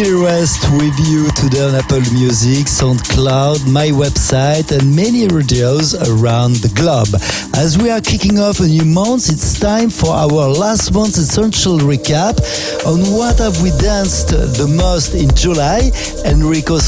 Gil Everest with you today on Apple Music, SoundCloud, my website, and many radios around the globe. As we are kicking off a new month, it's time for our last month's essential recap on what have we danced the most in July. Enrico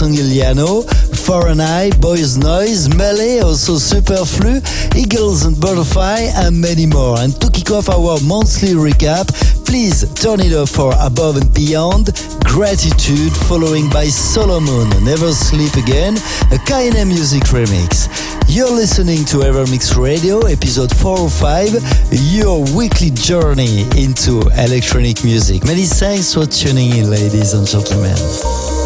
Sangiuliano, Foreign Eye, Boys Noize, Melee, also Superflu, Eagles and Butterfly, and many more. And to kick off our monthly recap, please turn it up for Above and Beyond, Gratitude, following by Solomun, Never Sleep Again, a KNM Music remix. You're listening to Evermix Radio, episode 405, your weekly journey into electronic music. Many thanks for tuning in, ladies and gentlemen.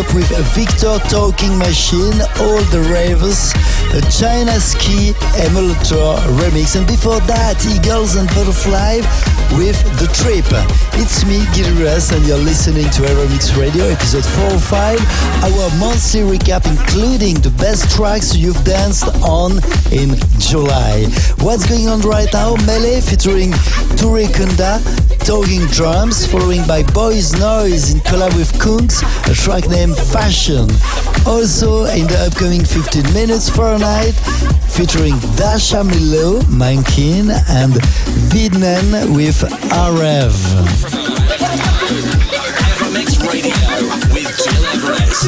Up with Victor Talking Machine, All the Ravers, a China Ski emulator remix, and before that, Eagles and Butterfly with The Trip. It's me, Gil Everest, and you're listening to Evermix Radio, episode 405, our monthly recap including the best tracks you've danced on in July. What's going on right now? Melee featuring Touré Kunda, Talking Drums, following by Boys Noize in collab with Kungs, a track named Fashion. Also in the upcoming 15 minutes for a night, featuring Dasha Milo, Mankin, and Vidnen with Arev. Radio with Gil Everest.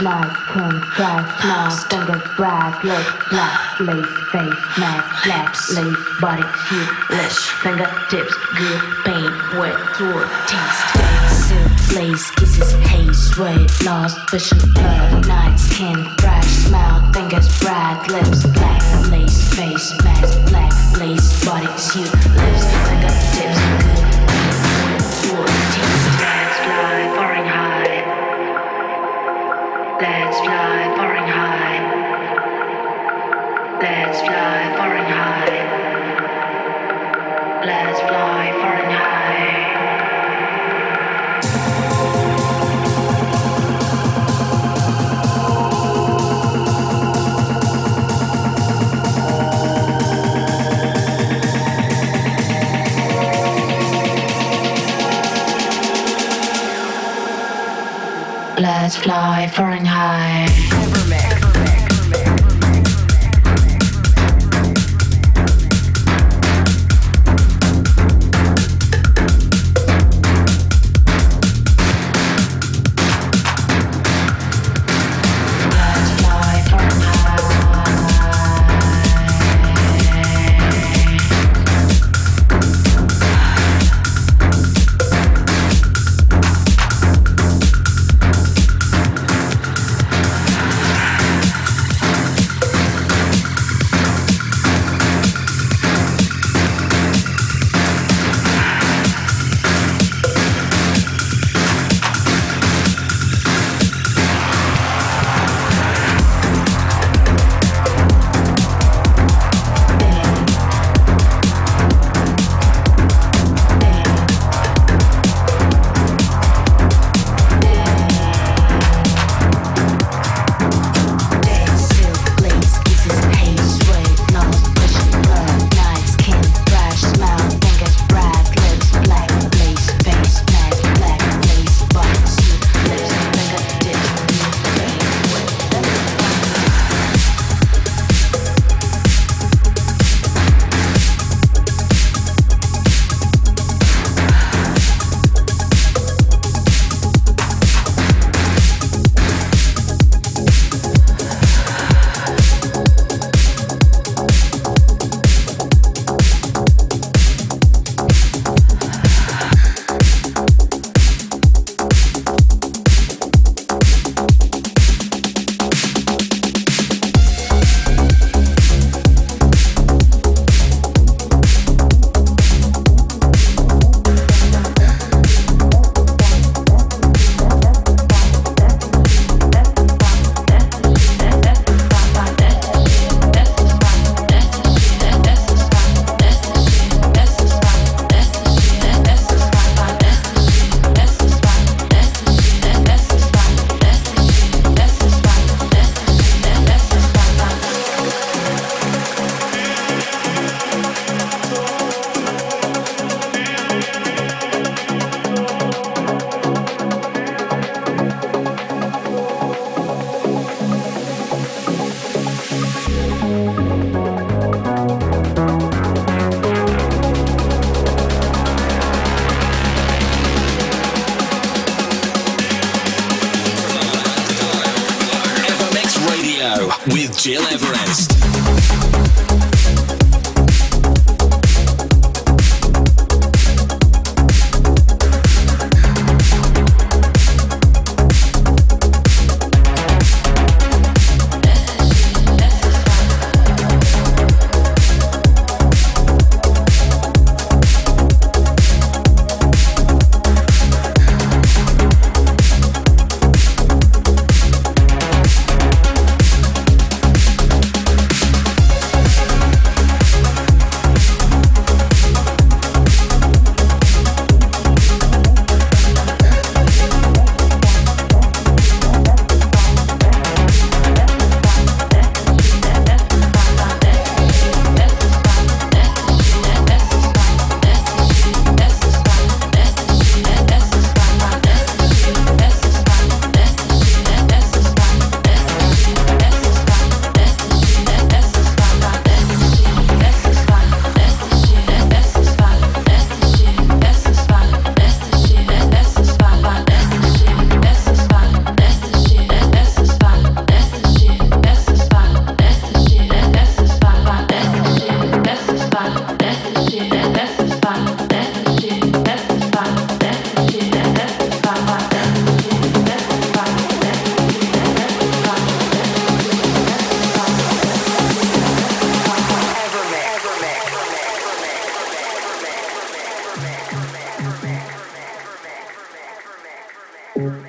Sweat, nice, skin, dry, smile, fingers, brag, look, black, lace, face, mask, black, lace, body, shoot, lips, fingertips, good, pain, wet, throat, taste, silk, lace, kisses, haze, sweat, lost, vision, blood, night, skin, fresh, smile, fingers, brag, lips, black, lace, face, mask, black, lace, body, suit, lips, fingertips, good, pain, taste, Let's fly, foreign high. Let's fly, Let's fly, foreign high.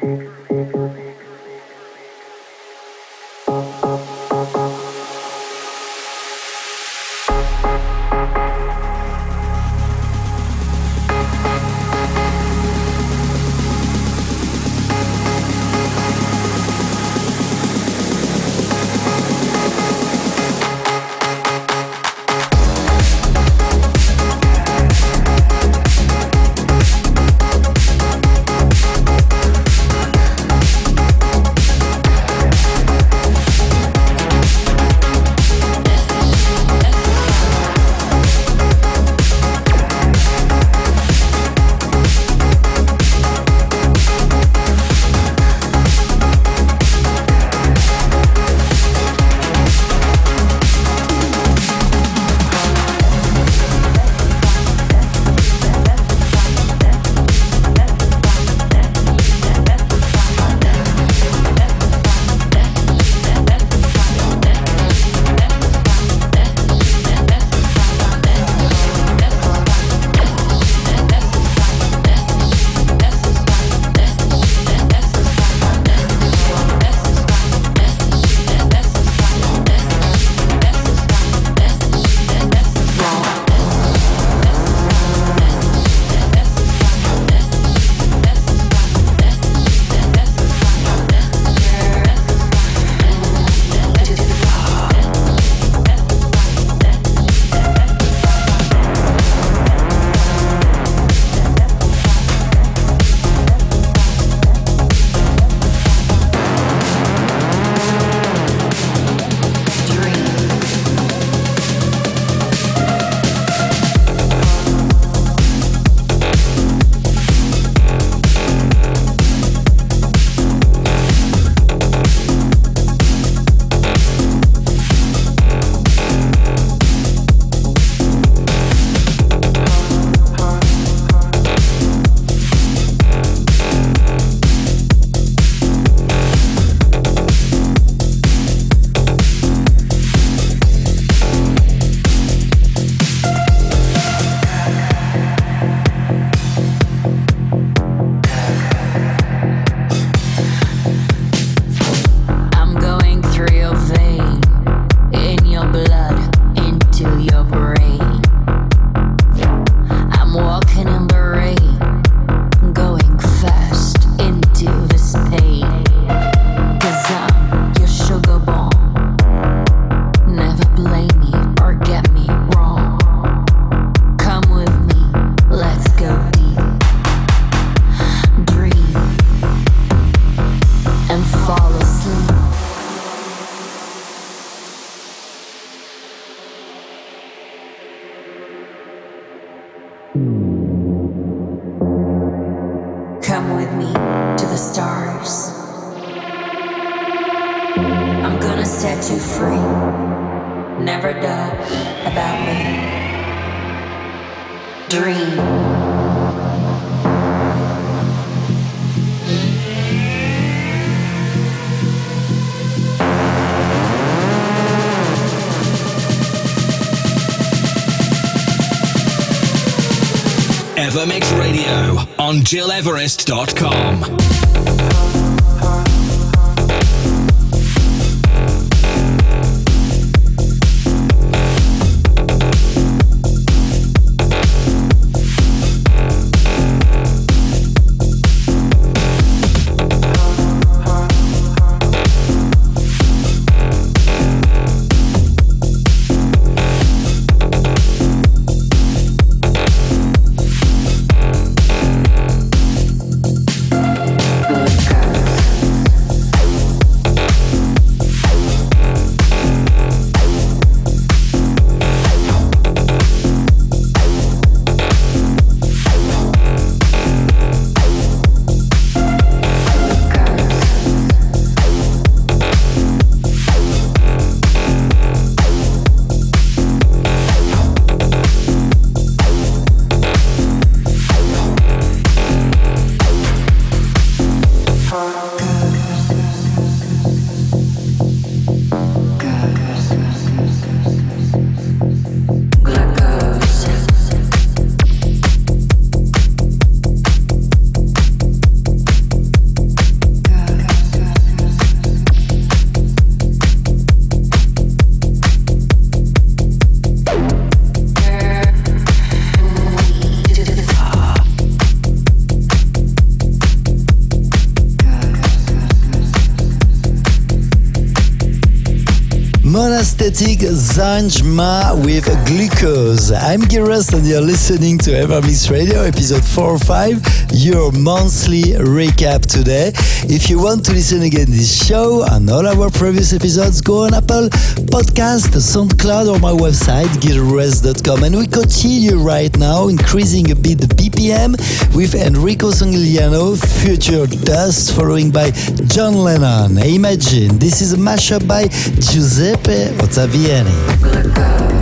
America. Radio on GilEverest.com. Monastetic Zanjma with Glucose. I'm Giras and you're listening to Evermix Radio episode 4 or 5, your monthly recap today. If you want to listen again this show and all our previous episodes, go on Apple Podcast, SoundCloud or my website, gileverest.com. And we continue right now, increasing a bit the BPM with Enrico Sangiuliano, Future Dust, following by John Lennon. Imagine, this is a mashup by Giuseppe Ottaviani.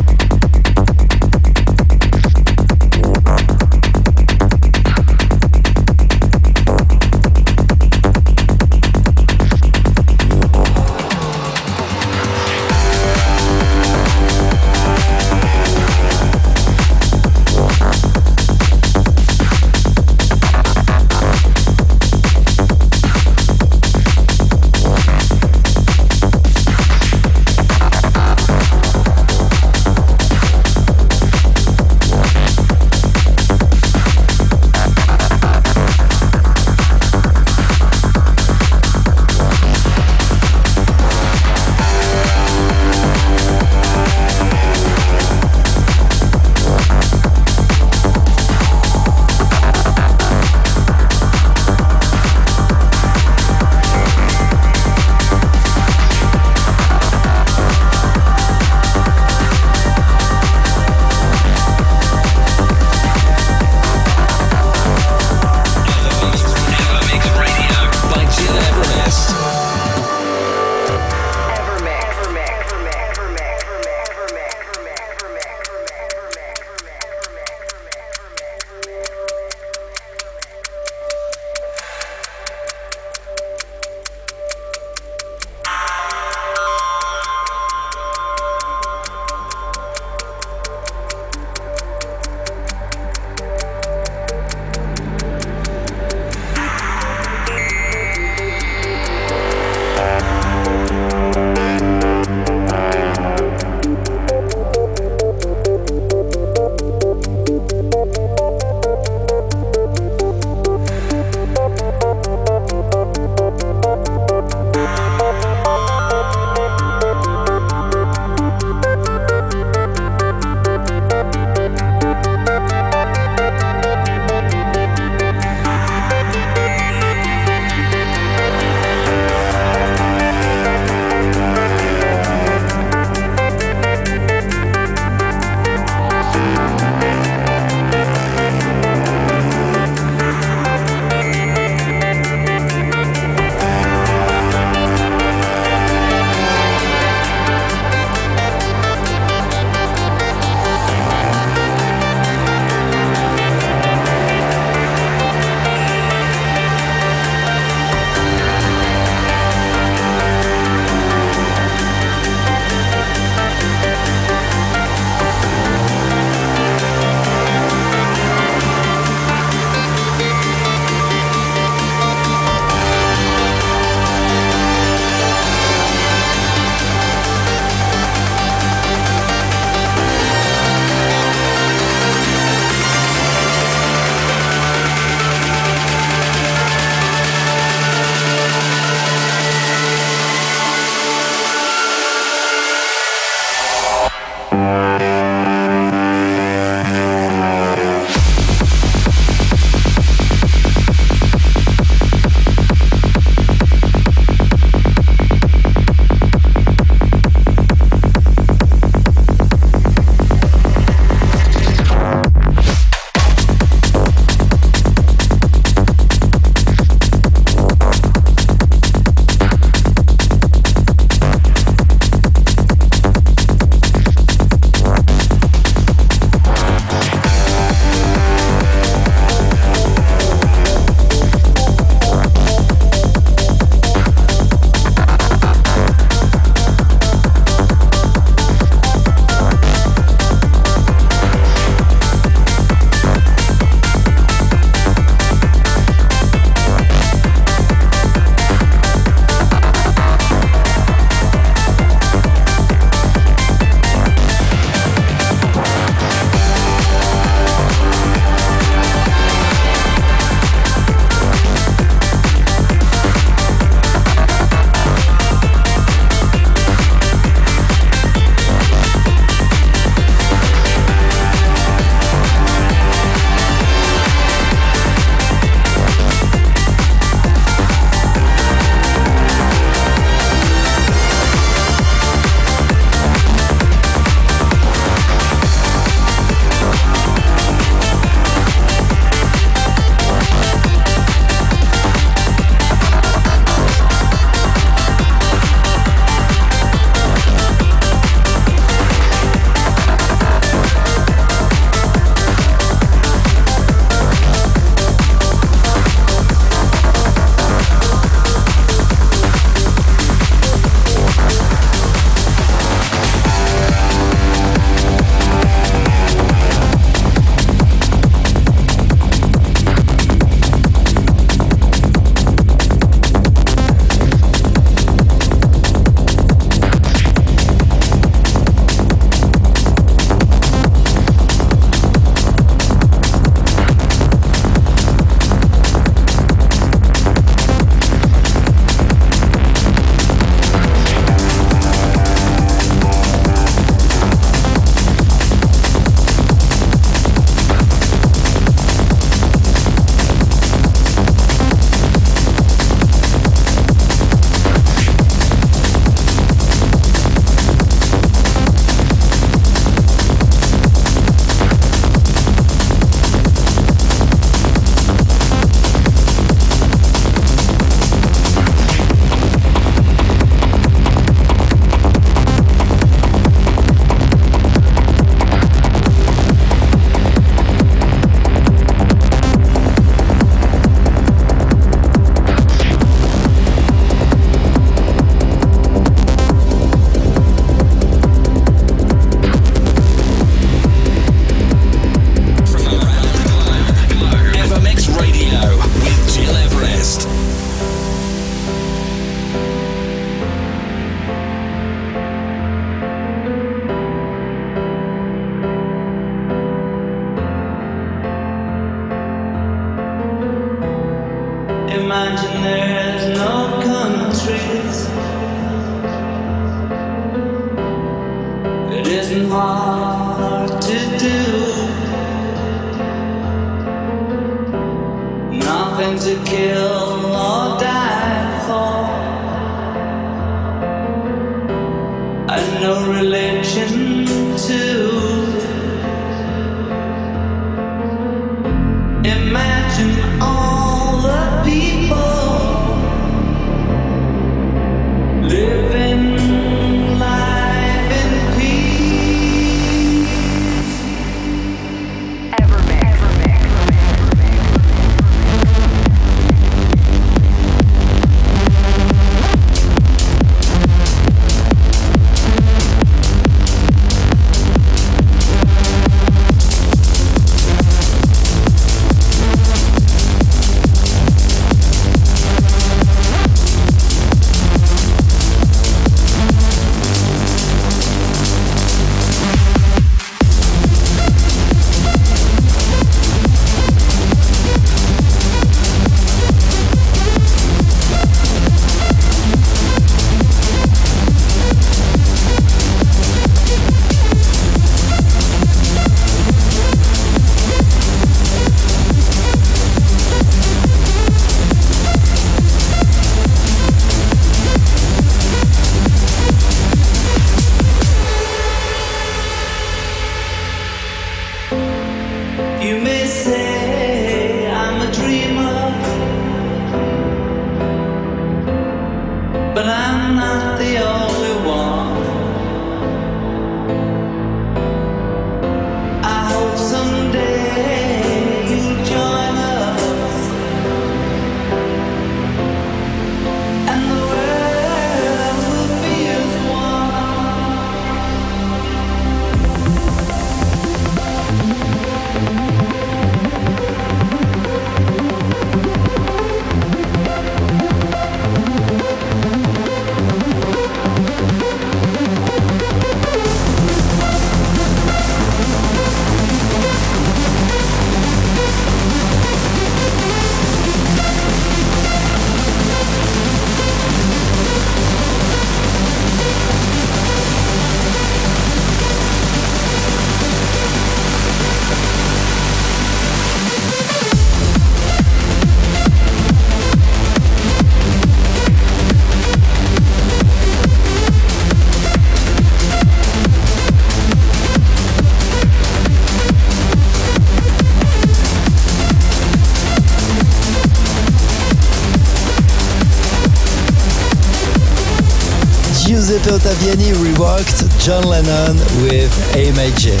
Giuseppe Ottaviani reworked John Lennon with Imagine.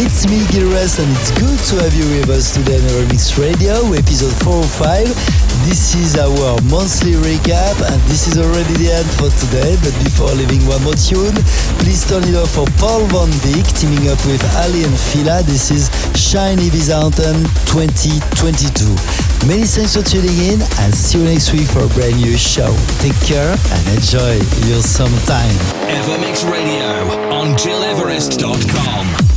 It's me, Gil Everest, and it's good to have you with us today on Evermix Radio, episode 405. This is our monthly recap, and this is already the end for today. But before leaving one more tune, please turn it off for Paul Van Dyk teaming up with Aly and Fila. This is Shiny Byzantium 2022. Many thanks for tuning in, and see you next week for a brand new show. Take care and enjoy your summertime. Evermix Radio on GilEverest.com.